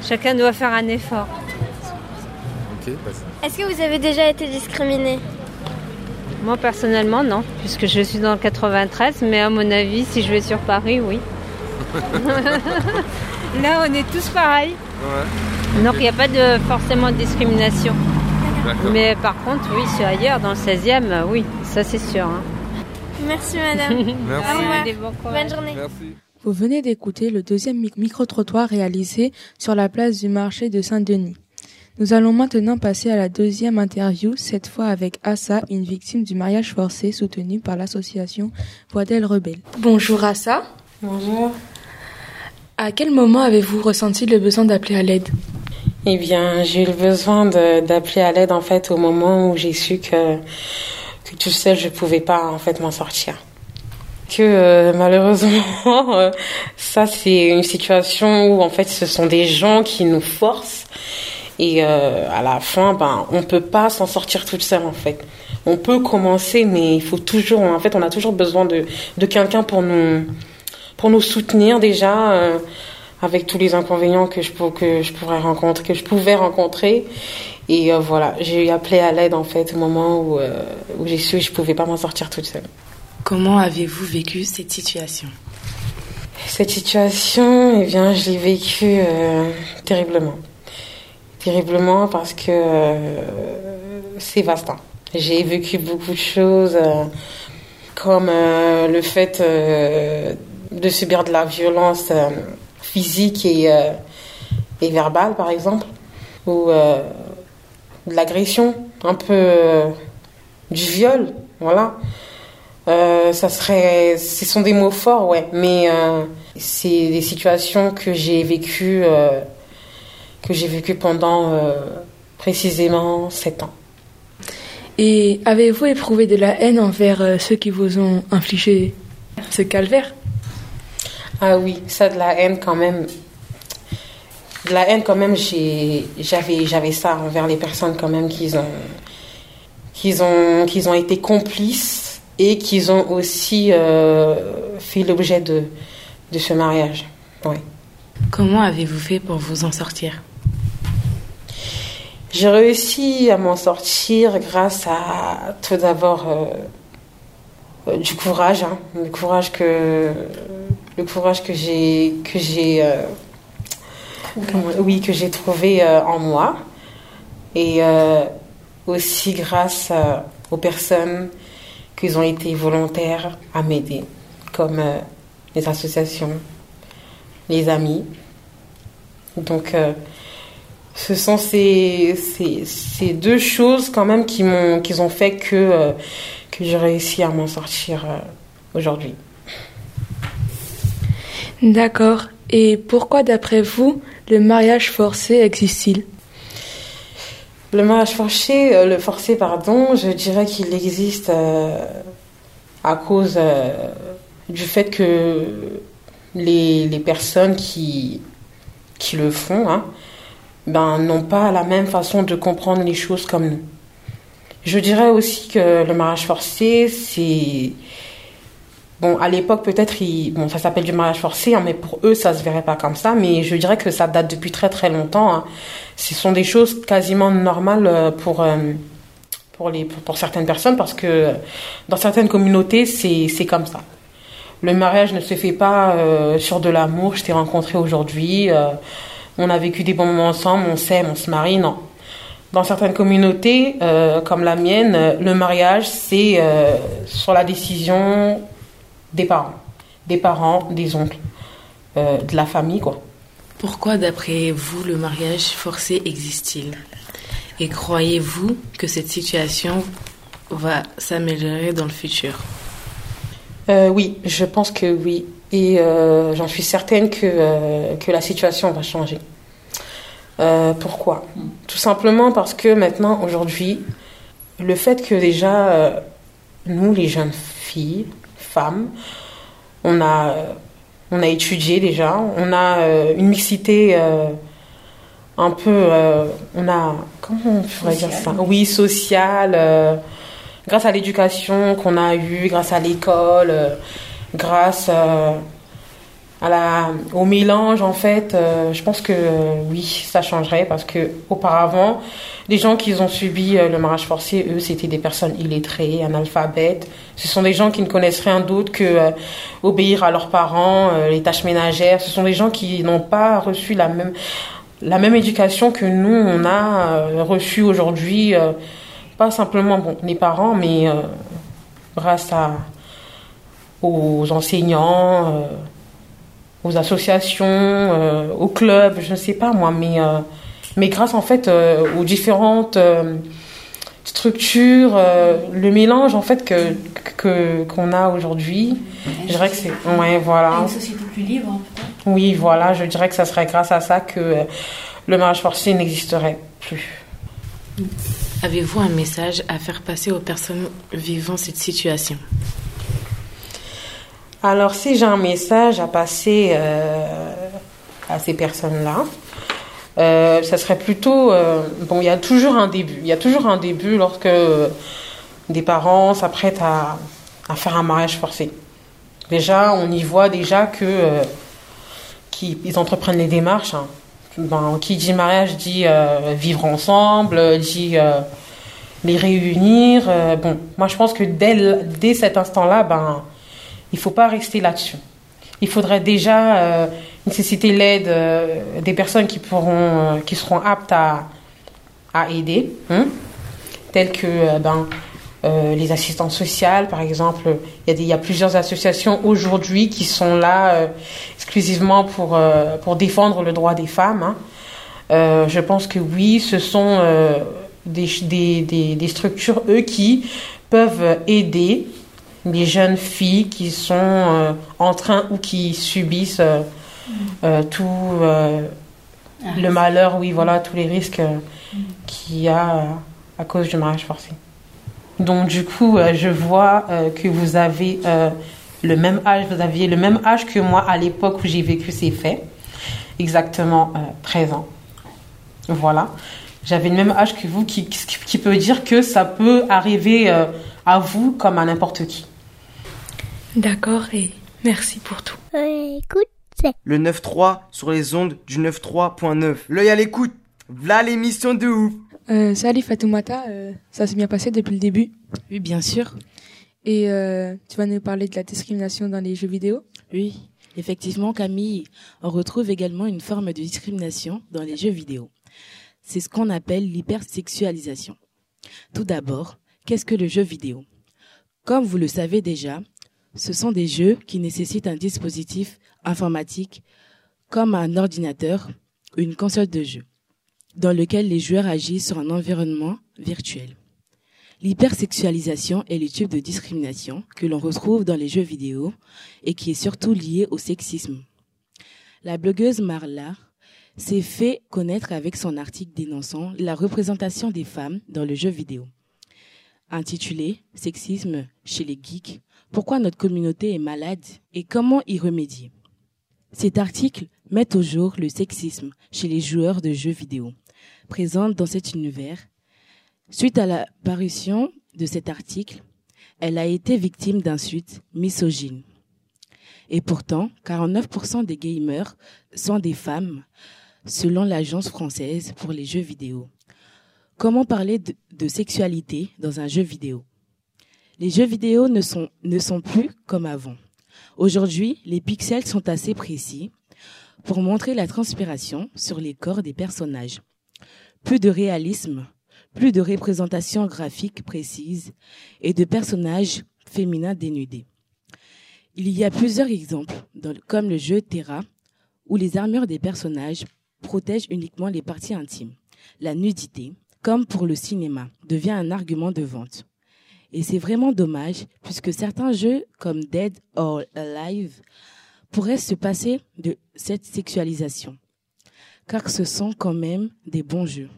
chacun doit faire un effort. Ok, Est-ce que vous avez déjà été discriminé? Moi, personnellement, non, puisque je suis dans le 93, mais à mon avis, si je vais sur Paris, oui. Là, on est tous pareils. Ouais. Donc, il n'y a pas de, forcément de discrimination. Mais par contre, oui, c'est ailleurs, dans le 16e, euh, oui, ça c'est sûr. hein. Merci madame. Merci. Au revoir. Allez, bon courage. Bonne journée. Merci. Vous venez d'écouter le deuxième mi- micro-trottoir réalisé sur la place du marché de Saint-Denis. Nous allons maintenant passer à la deuxième interview, cette fois avec Assa, une victime du mariage forcé soutenue par l'association Voix d'elle Rebelle. Bonjour Assa. Bonjour. À quel moment avez-vous ressenti le besoin d'appeler à l'aide? Eh bien, j'ai eu besoin d'appeler à l'aide en fait au moment où j'ai su que que tout seul je pouvais pas en fait m'en sortir. Que euh, malheureusement, euh, ça c'est une situation où en fait ce sont des gens qui nous forcent et euh, à la fin, ben on peut pas s'en sortir toute seule en fait. On peut commencer, mais il faut toujours, en fait, on a toujours besoin de de quelqu'un pour nous pour nous soutenir déjà. Avec tous les inconvénients que je, pour- que je pourrais rencontrer, que je pouvais rencontrer. Et euh, voilà, j'ai appelé à l'aide en fait au moment où, euh, où j'ai su que je pouvais pas m'en sortir toute seule. Comment avez-vous vécu cette situation? Cette situation, eh bien, je l'ai vécue euh, terriblement. Terriblement parce que euh, c'est vaste. hein. J'ai vécu beaucoup de choses, comme le fait de subir de la violence physique et, euh, et verbale, par exemple, ou euh, de l'agression, un peu euh, du viol, voilà. Euh, ça serait, ce sont des mots forts, ouais, mais c'est des situations que j'ai vécues, que j'ai vécues pendant précisément sept ans. Et avez-vous éprouvé de la haine envers ceux qui vous ont infligé ce calvaire? Ah oui, ça de la haine quand même. de la haine quand même. J'avais, j'avais ça envers les personnes quand même qui ont, qu'ils ont, qu'ils ont été complices et qu'ils ont aussi euh, fait l'objet de, de ce mariage. Comment avez-vous fait pour vous en sortir? J'ai réussi à m'en sortir grâce à tout d'abord euh, euh, du courage, hein, le courage que le courage que j'ai que j'ai euh, oui que j'ai trouvé euh, en moi et euh, aussi grâce aux personnes qui ont été volontaires à m'aider comme euh, les associations, les amis. Donc euh, ce sont ces, ces, ces deux choses quand même qui m'ont qui ont fait que euh, que j'ai réussi à m'en sortir euh, aujourd'hui. D'accord. Et pourquoi, d'après vous, le mariage forcé existe-t-il? Le mariage forcé, euh, le forcé, pardon, je dirais qu'il existe euh, à cause euh, du fait que les, personnes qui, qui le font hein, ben, n'ont pas la même façon de comprendre les choses comme nous. Je dirais aussi que le mariage forcé, c'est... Bon, à l'époque, peut-être, bon, ça s'appelle du mariage forcé, hein, mais pour eux, ça se verrait pas comme ça. Mais je dirais que ça date depuis très très longtemps. hein. Ce sont des choses quasiment normales euh, pour, euh, pour, les, pour, certaines personnes parce que dans certaines communautés, c'est comme ça. Le mariage ne se fait pas euh, sur de l'amour. Je t'ai rencontré aujourd'hui, on a vécu des bons moments ensemble, on s'aime, on se marie. Non. Dans certaines communautés, comme la mienne, le mariage, c'est sur la décision des parents. Des parents, des oncles, euh, de la famille, quoi. Pourquoi, d'après vous, le mariage forcé existe-t-il? Et croyez-vous que cette situation va s'améliorer dans le futur? Euh, oui, je pense que oui. Et euh, j'en suis certaine que, que la situation va changer. Pourquoi? Tout simplement parce que maintenant, aujourd'hui, le fait que déjà, nous, les jeunes filles, femmes, on a, on a étudié déjà, on a euh, une mixité euh, un peu, euh, on a, comment on pourrait dire ça? Oui, sociale, grâce à l'éducation qu'on a eue, grâce à l'école, grâce au mélange en fait, euh, je pense que euh, oui, ça changerait parce que auparavant, les gens qui ont subi euh, le mariage forcé, eux, c'était des personnes illettrées, analphabètes. Ce sont des gens qui ne connaissent rien d'autre que obéir à leurs parents, les tâches ménagères. Ce sont des gens qui n'ont pas reçu la même la même éducation que nous on a reçue aujourd'hui. pas simplement bon, les parents, mais grâce à, aux enseignants, aux associations, euh, aux clubs, je ne sais pas moi, mais, euh, mais grâce en fait euh, aux différentes euh, structures, euh, le mélange en fait que que- qu'on a aujourd'hui, je dirais que c'est ouais voilà. Une société plus libre, hein, peut-être. Oui, voilà, je dirais que ça serait grâce à ça que euh, le mariage forcé n'existerait plus. Avez-vous un message à faire passer aux personnes vivant cette situation? Alors, si j'ai un message à passer euh, à ces personnes-là, euh, ça serait plutôt... euh, bon, il y a toujours un début. Il y a toujours un début lorsque euh, des parents s'apprêtent à, à faire un mariage forcé. Déjà, on y voit déjà que qu'ils ils entreprennent les démarches. hein. Ben, qui dit mariage dit vivre ensemble, dit les réunir. bon, moi je pense que dès, dès cet instant-là, ben, il faut pas rester là-dessus. Il faudrait déjà euh, nécessiter l'aide euh, des personnes qui pourront, euh, qui seront aptes à, à aider, hein, telles que ben, les assistantes sociales, par exemple. Il y, a plusieurs associations aujourd'hui qui sont là exclusivement pour, pour défendre le droit des femmes. hein. Je pense que oui, ce sont des, des, des, des structures, eux, qui peuvent aider les jeunes filles qui sont euh, en train ou qui subissent euh, euh, tout le malheur, oui, voilà, tous les risques euh, qu'il y a à cause du mariage forcé. Donc du coup, je vois que vous avez le même âge, vous aviez le même âge que moi à l'époque où j'ai vécu ces faits. exactement euh, 13 ans. Voilà. J'avais le même âge que vous, qui, qui, peut dire que ça peut arriver à vous comme à n'importe qui. D'accord et merci pour tout. écoute, Le 9-3 sur les ondes du 9-3.9. L'œil à l'écoute. V'là l'émission de ouf. Euh, salut Fatoumata, euh, ça s'est bien passé depuis le début? Oui, bien sûr. Et euh, tu vas nous parler de la discrimination dans les jeux vidéo? Oui, effectivement, Camille, on retrouve également une forme de discrimination dans les jeux vidéo. C'est ce qu'on appelle l'hypersexualisation. Tout d'abord, qu'est-ce que le jeu vidéo? Comme vous le savez déjà, ce sont des jeux qui nécessitent un dispositif informatique comme un ordinateur ou une console de jeu, dans lequel les joueurs agissent sur un environnement virtuel. L'hypersexualisation est le type de discrimination que l'on retrouve dans les jeux vidéo et qui est surtout lié au sexisme. La blogueuse Marla s'est fait connaître avec son article dénonçant la représentation des femmes dans le jeu vidéo. Intitulé Sexisme chez les geeks, pourquoi notre communauté est malade et comment y remédier? Cet article met au jour le sexisme chez les joueurs de jeux vidéo, présents dans cet univers Suite à la parution de cet article, elle a été victime d'insultes misogynes. Et pourtant, 49% des gamers sont des femmes, selon l'agence française pour les jeux vidéo. Comment parler de, de sexualité dans un jeu vidéo? Les jeux vidéo ne sont, plus comme avant. Aujourd'hui, les pixels sont assez précis pour montrer la transpiration sur les corps des personnages. Plus de réalisme plus de représentations graphiques précises et de personnages féminins dénudés. Il y a plusieurs exemples, comme le jeu Terra, où les armures des personnages protègent uniquement les parties intimes. La nudité, comme pour le cinéma, devient un argument de vente. Et c'est vraiment dommage, puisque certains jeux, comme Dead or Alive, pourraient se passer de cette sexualisation. Car ce sont quand même des bons jeux.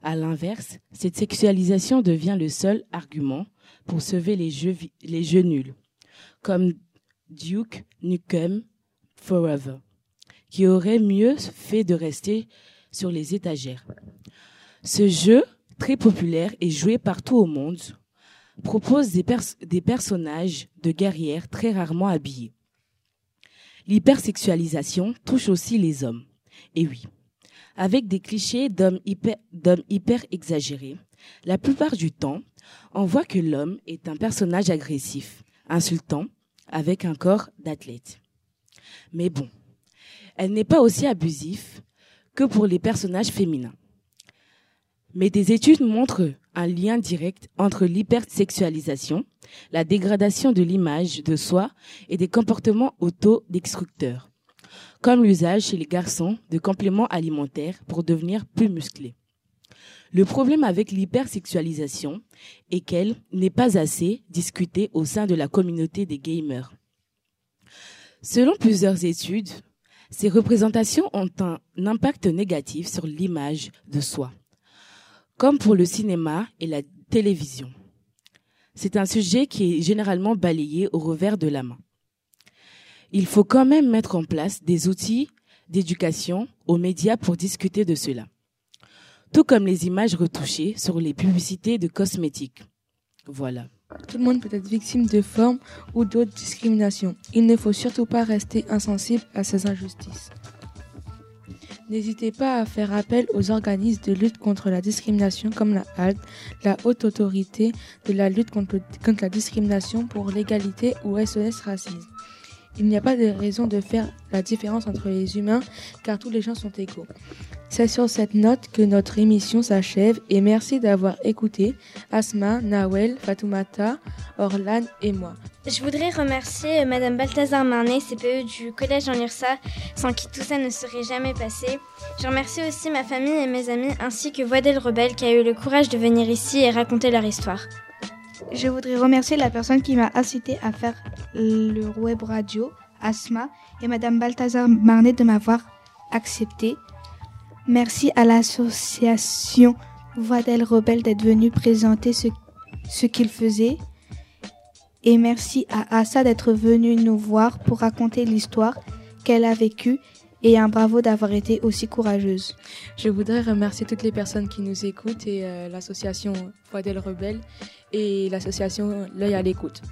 À l'inverse, cette sexualisation devient le seul argument pour sauver les jeux, nuls, comme Duke Nukem Forever, qui aurait mieux fait de rester sur les étagères. Ce jeu, très populaire et joué partout au monde, propose des, pers- des personnages de guerrières très rarement habillés. L'hypersexualisation touche aussi les hommes. Et oui, avec des clichés d'hommes hyper, hyper exagérés. La plupart du temps, on voit que l'homme est un personnage agressif, insultant, avec un corps d'athlète. Mais bon, elle n'est pas aussi abusif que pour les personnages féminins. Mais des études montrent un lien direct entre l'hypersexualisation, la dégradation de l'image de soi et des comportements auto-destructeurs comme l'usage chez les garçons de compléments alimentaires pour devenir plus musclés. Le problème avec l'hypersexualisation est qu'elle n'est pas assez discutée au sein de la communauté des gamers. Selon plusieurs études, ces représentations ont un impact négatif sur l'image de soi, comme pour le cinéma et la télévision. C'est un sujet qui est généralement balayé au revers de la main il faut quand même mettre en place des outils d'éducation aux médias pour discuter de cela. Tout comme les images retouchées sur les publicités de cosmétiques. Voilà. Tout le monde peut être victime de formes ou d'autres discriminations. Il ne faut surtout pas rester insensible à ces injustices. N'hésitez pas à faire appel aux organismes de lutte contre la discrimination comme la HALT, la Haute Autorité de la lutte contre, contre la discrimination pour l'égalité ou SOS Racisme. Il n'y a pas de raison de faire la différence entre les humains car tous les gens sont égaux. C'est sur cette note que notre émission s'achève et merci d'avoir écouté Asma, Nawel, Fatoumata, Orlan et moi. Je voudrais remercier Madame Balthazar Marnet, CPE du Collège en Lursa, sans qui tout ça ne serait jamais passé. Je remercie aussi ma famille et mes amis, ainsi que Voidel Rebelle qui a eu le courage de venir ici et raconter leur histoire. Je voudrais remercier la personne qui m'a incité à faire le web radio, Asma, et Madame Balthazar Marnet de m'avoir accepté. Merci à l'association Voix d'elle Rebelle d'être venue présenter ce, ce qu'il faisait. Et merci à Assa d'être venue nous voir pour raconter l'histoire qu'elle a vécue et un bravo d'avoir été aussi courageuse. Je voudrais remercier toutes les personnes qui nous écoutent et euh, l'association Voix Rebelle et l'association L'œil à l'écoute.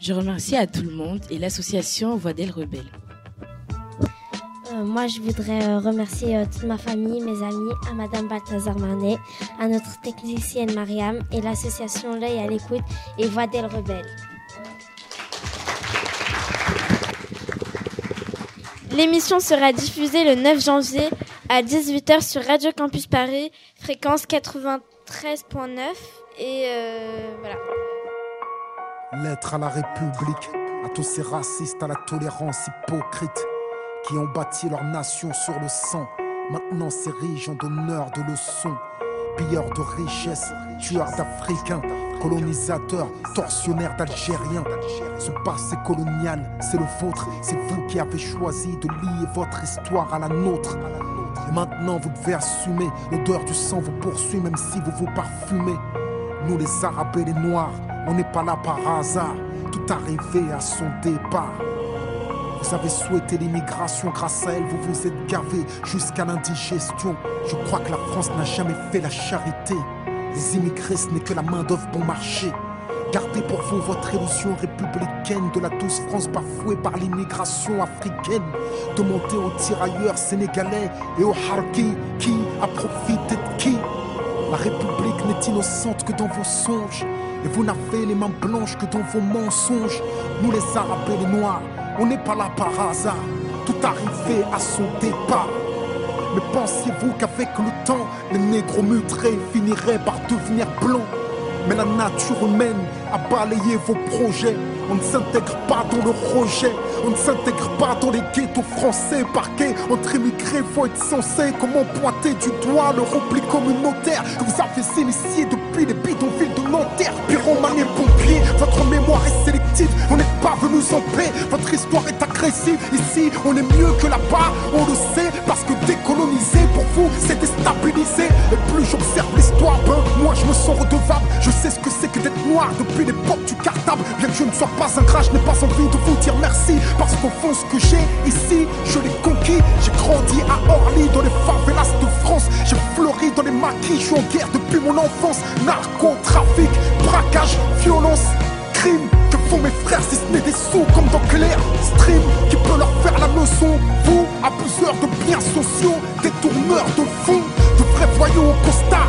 Je remercie à tout le monde et l'association Voix Rebelle. Euh, moi, je voudrais euh, remercier toute ma famille, mes amis, à Madame Balthazar Marnet, à notre technicienne Mariam et l'association L'œil à l'écoute et Voix d'Elle Rebelle. L'émission sera diffusée le 9 janvier à 18h sur Radio Campus Paris, fréquence 93.9 et euh, voilà. Lettre à la République, à tous ces racistes, à la tolérance hypocrite, qui ont bâti leur nation sur le sang, maintenant s'érigent en donneurs de leçons. Pilleurs de richesses, tueurs d'Africains, colonisateurs, tortionnaires d'Algériens. Ce passé colonial, c'est le vôtre, c'est vous qui avez choisi de lier votre histoire à la nôtre. Et maintenant vous devez assumer, l'odeur du sang vous poursuit même si vous vous parfumez. Nous les Arabes et les Noirs, on n'est pas là par hasard, tout arrivé à son départ. Vous avez souhaité l'immigration, grâce à elle, vous vous êtes gavé jusqu'à l'indigestion. Je crois que la France n'a jamais fait la charité. Les immigrés, ce n'est que la main-d'œuvre bon marché. Gardez pour vous votre illusion républicaine de la douce France bafouée par l'immigration africaine. Demandez aux tirailleurs sénégalais et aux harkis qui a profité de qui. La République n'est innocente que dans vos songes. Et vous n'avez les mains blanches que dans vos mensonges. Nous les Arabes et les Noirs, on n'est pas là par hasard. Tout arrivé à son départ. Mais pensiez-vous qu'avec le temps, les négros mutrés finiraient par devenir blancs Mais la nature humaine a balayé vos projets. On ne s'intègre pas dans le rejet. On ne s'intègre pas dans les ghettos français parqués. Entre immigrés, faut être censé. Comment pointer du doigt le repli communautaire que vous avez initié depuis les bidonvilles de Nanterre. Pyromane et pompier, votre mémoire est sélective. On n'est pas venus en paix. Votre histoire est agressive. Ici, on est mieux que là-bas. On le sait parce que décoloniser pour vous, c'est déstabiliser. Et plus j'observe l'histoire, ben, moi je me sens redevable. Je sais ce que c'est que d'être noir depuis l'époque du cartable. Bien que je ne sois pas un gras, je n'ai pas envie de vous dire merci. Parce qu'au fond, ce que j'ai ici, je l'ai conquis. J'ai grandi à Orly, dans les favelas de France. J'ai fleuri dans les maquis, je suis en guerre depuis mon enfance. Narcotrafic, braquage, violence, crime. Que font mes frères si ce n'est des sous comme dans Claire Stream qui peut leur faire la leçon. Vous, abuseurs de biens sociaux, détourneurs de fonds, de vrais voyous au costard,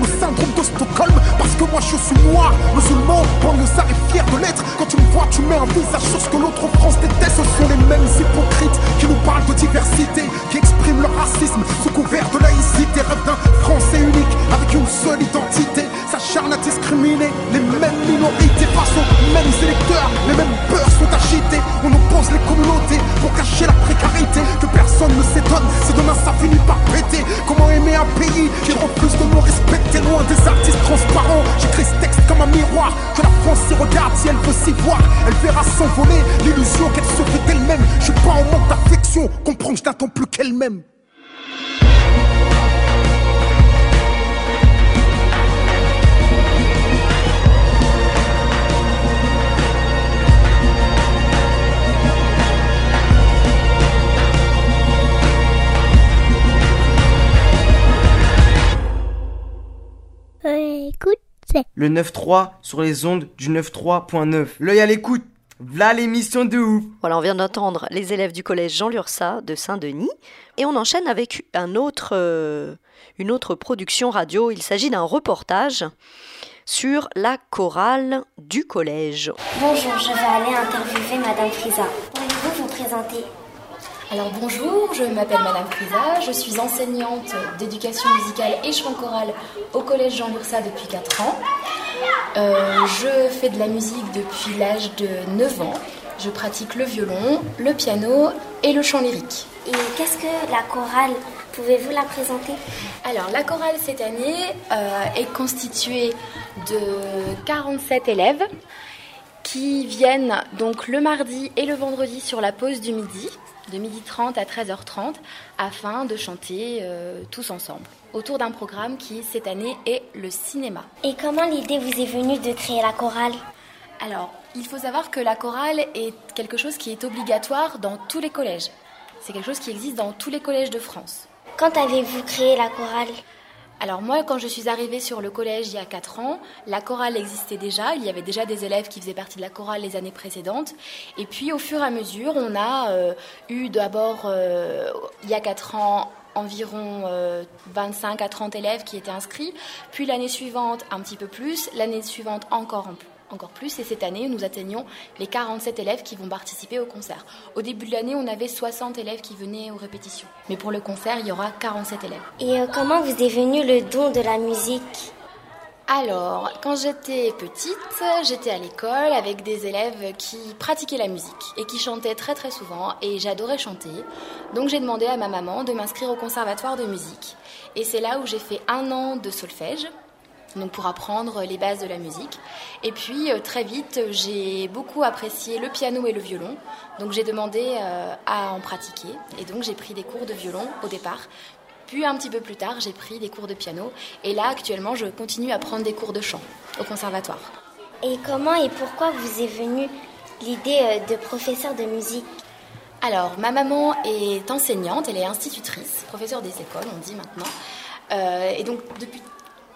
le syndrome de Stockholm. Parce que moi je suis noir, musulman, banlieusard et fier de l'être. Quand tu me vois, tu mets un visage sur ce que l'autre France déteste. Ce sont les mêmes hypocrites qui nous parlent de diversité, qui expriment leur racisme sous couvert de laïcité. Rêve d'un français unique avec une seule identité. S'acharne à discriminer les mêmes minorités face aux mêmes électeurs. Les mêmes peurs sont agitées. On oppose les communautés pour cacher la précarité. Que personne ne s'étonne si demain ça finit par péter. Comment aimer un pays qui refuse de nous respecter? Loin des artistes transparents. J'écris ce texte comme un miroir. Que la France s'y regarde si elle veut s'y voir. Elle verra s'envoler l'illusion qu'elle se fait d'elle-même. Je suis pas en manque d'affection. Comprends que je n'attends plus qu'elle-même Le 9-3 sur les ondes du 9-3.9. L'œil à l'écoute. V'là l'émission de ouf. Voilà, on vient d'entendre les élèves du collège Jean Lursa de Saint-Denis. Et on enchaîne avec un autre, euh, une autre production radio. Il s'agit d'un reportage sur la chorale du collège. Bonjour, je vais aller interviewer Madame Frisa. Pourriez-vous vous présenter? Alors bonjour, je m'appelle Madame Frisa, je suis enseignante d'éducation musicale et chant choral au collège Jean Lursa depuis 4 ans. Euh, je fais de la musique depuis l'âge de 9 ans. Je pratique le violon, le piano et le chant lyrique. Et qu'est-ce que la chorale? Pouvez-vous la présenter? Alors, la chorale cette année euh, est constituée de 47 élèves qui viennent donc le mardi et le vendredi sur la pause du midi, de 12h30 à 13h30, afin de chanter euh, tous ensemble autour d'un programme qui cette année est le cinéma. Et comment l'idée vous est venue de créer la chorale? Alors, il faut savoir que la chorale est quelque chose qui est obligatoire dans tous les collèges. C'est quelque chose qui existe dans tous les collèges de France. Quand avez-vous créé la chorale? Alors moi, quand je suis arrivée sur le collège il y a 4 ans, la chorale existait déjà. Il y avait déjà des élèves qui faisaient partie de la chorale les années précédentes. Et puis au fur et à mesure, on a euh, eu d'abord, euh, il y a 4 ans, environ 25 euh, à 30 élèves qui étaient inscrits. Puis l'année suivante, un petit peu plus. L'année suivante, encore un peu encore plus. Et cette année, nous atteignons les 47 élèves qui vont participer au concert. Au début de l'année, on avait 60 élèves qui venaient aux répétitions. Mais pour le concert, il y aura 47 élèves. Et euh, comment vous est venu le don de la musique? Alors, quand j'étais petite, j'étais à l'école avec des élèves qui pratiquaient la musique et qui chantaient très très souvent et j'adorais chanter. Donc j'ai demandé à ma maman de m'inscrire au conservatoire de musique. Et c'est là où j'ai fait un an de solfège donc pour apprendre les bases de la musique. Et puis euh, très vite, j'ai beaucoup apprécié le piano et le violon, donc j'ai demandé euh, à en pratiquer. Et donc j'ai pris des cours de violon au départ. Puis un petit peu plus tard, j'ai pris des cours de piano. Et là, actuellement, je continue à prendre des cours de chant au conservatoire. Et comment et pourquoi vous est venue l'idée euh, de professeur de musique? Alors, ma maman est enseignante, elle est institutrice, professeure des écoles, on dit maintenant. et donc, depuis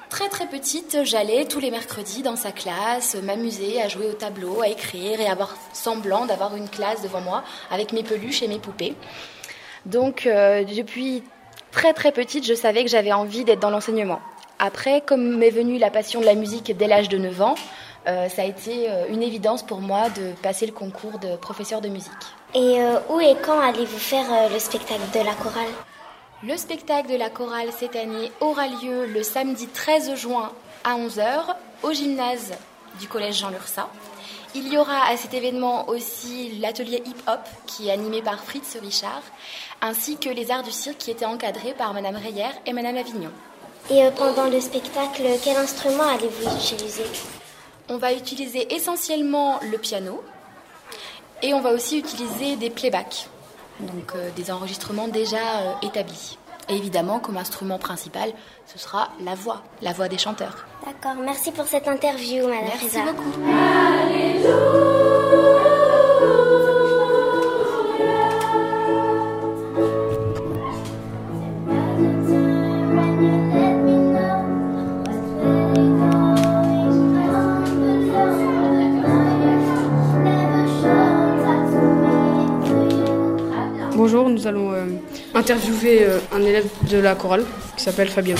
très très petite, j'allais tous les mercredis dans sa classe, m'amuser à jouer au tableau, à écrire et avoir semblant d'avoir une classe devant moi avec mes peluches et mes poupées. Donc euh, depuis très très petite, je savais que j'avais envie d'être dans l'enseignement. Après, comme m'est venue la passion de la musique dès l'âge de 9 ans, euh, ça a été euh, une évidence pour moi de passer le concours de professeur de musique. Et où et quand allez-vous faire le spectacle de la chorale? Le spectacle de la chorale cette année aura lieu le samedi 13 juin à 11h au gymnase du collège Jean Lursa. Il y aura à cet événement aussi l'atelier hip-hop qui est animé par Fritz Richard, ainsi que les arts du cirque qui étaient encadrés par Madame Reyer et Madame Avignon. Et euh, pendant le spectacle, quel instrument allez-vous utiliser? On va utiliser essentiellement le piano et on va aussi utiliser des playbacks donc euh, des enregistrements déjà euh, établis. Et évidemment, comme instrument principal, ce sera la voix, la voix des chanteurs. D'accord, merci pour cette interview, Madame Merci beaucoup. Nous allons euh, interviewer euh, un élève de la chorale qui s'appelle Fabienne.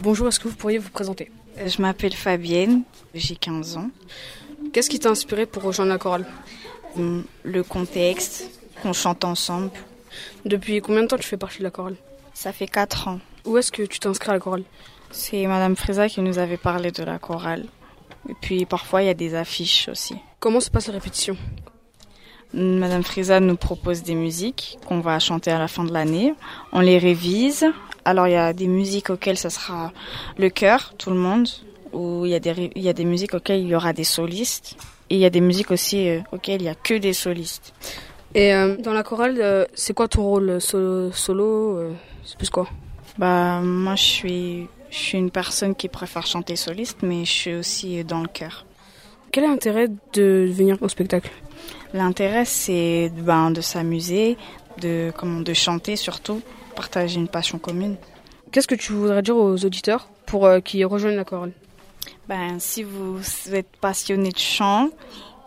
Bonjour, est-ce que vous pourriez vous présenter? Je m'appelle Fabienne, j'ai 15 ans. Qu'est-ce qui t'a inspiré pour rejoindre la chorale? Hum, Le contexte, qu'on chante ensemble. Depuis combien de temps tu fais partie de la chorale? Ça fait 4 ans. Où est-ce que tu t'inscris à la chorale? C'est Madame Frisa qui nous avait parlé de la chorale. Et puis parfois il y a des affiches aussi. Comment se passe la répétition? Madame Frisa nous propose des musiques qu'on va chanter à la fin de l'année. On les révise. Alors il y a des musiques auxquelles ça sera le chœur, tout le monde, ou il y a des il y a des musiques auxquelles il y aura des solistes et il y a des musiques aussi euh, auxquelles il y a que des solistes. Et euh, dans la chorale, euh, c'est quoi ton rôle solo, solo C'est plus quoi? Bah moi je suis je suis une personne qui préfère chanter soliste, mais je suis aussi dans le chœur. Quel est l'intérêt de venir au spectacle? L'intérêt, c'est ben, de s'amuser, de, comment, de chanter surtout, partager une passion commune. Qu'est-ce que tu voudrais dire aux auditeurs pour euh, qu'ils rejoignent la chorale ben, Si vous êtes passionné de chant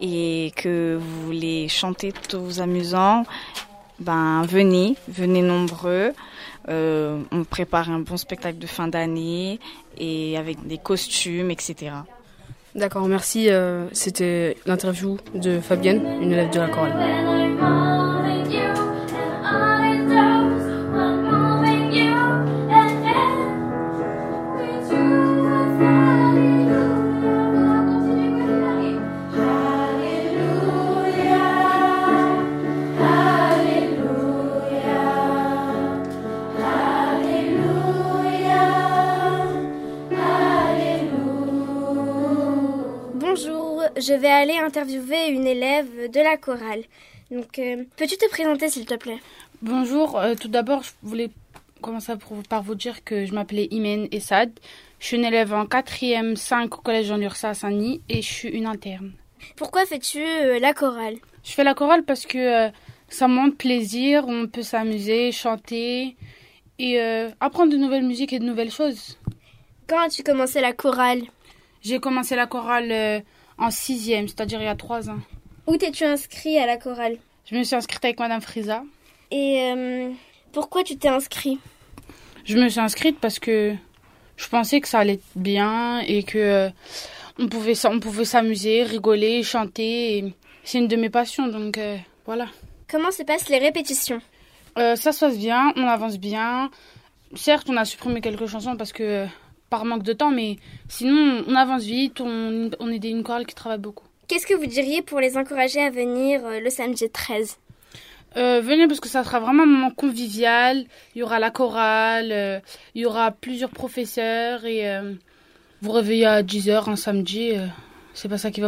et que vous voulez chanter tout vous amusant, ben, venez, venez nombreux. Euh, on prépare un bon spectacle de fin d'année et avec des costumes, etc. D'accord, merci. Euh, c'était l'interview de Fabienne, une élève de la chorale. Je vais aller interviewer une élève de la chorale. Donc, euh, peux-tu te présenter s'il te plaît? Bonjour, euh, tout d'abord, je voulais commencer par vous dire que je m'appelais Imen Essad. Je suis une élève en 4e 5 au collège Jean à Saint-Denis et je suis une interne. Pourquoi fais-tu euh, la chorale? Je fais la chorale parce que ça montre plaisir, on peut s'amuser, chanter et apprendre de nouvelles musiques et de nouvelles choses. Quand as-tu commencé la chorale? J'ai commencé la chorale en 6e, c'est-à-dire il y a 3 ans. Où t'es-tu inscrit à la chorale Je me suis inscrite avec Madame Frisa. Et euh, pourquoi tu t'es inscrit Je me suis inscrite parce que je pensais que ça allait bien et que euh, on pouvait on pouvait s'amuser, rigoler, chanter. C'est une de mes passions, donc euh, voilà. Comment se passent les répétitions ça se passe bien, on avance bien. Certes, on a supprimé quelques chansons parce que par manque de temps, mais sinon on avance vite. On, on est une chorale qui travaille beaucoup. Qu'est-ce que vous diriez pour les encourager à venir euh, le samedi 13 Euh, venez parce que ça sera vraiment un moment convivial. Il y aura la chorale, euh, il y aura plusieurs professeurs et euh, vous réveillez à 10h un samedi. c'est pas ça qui va vous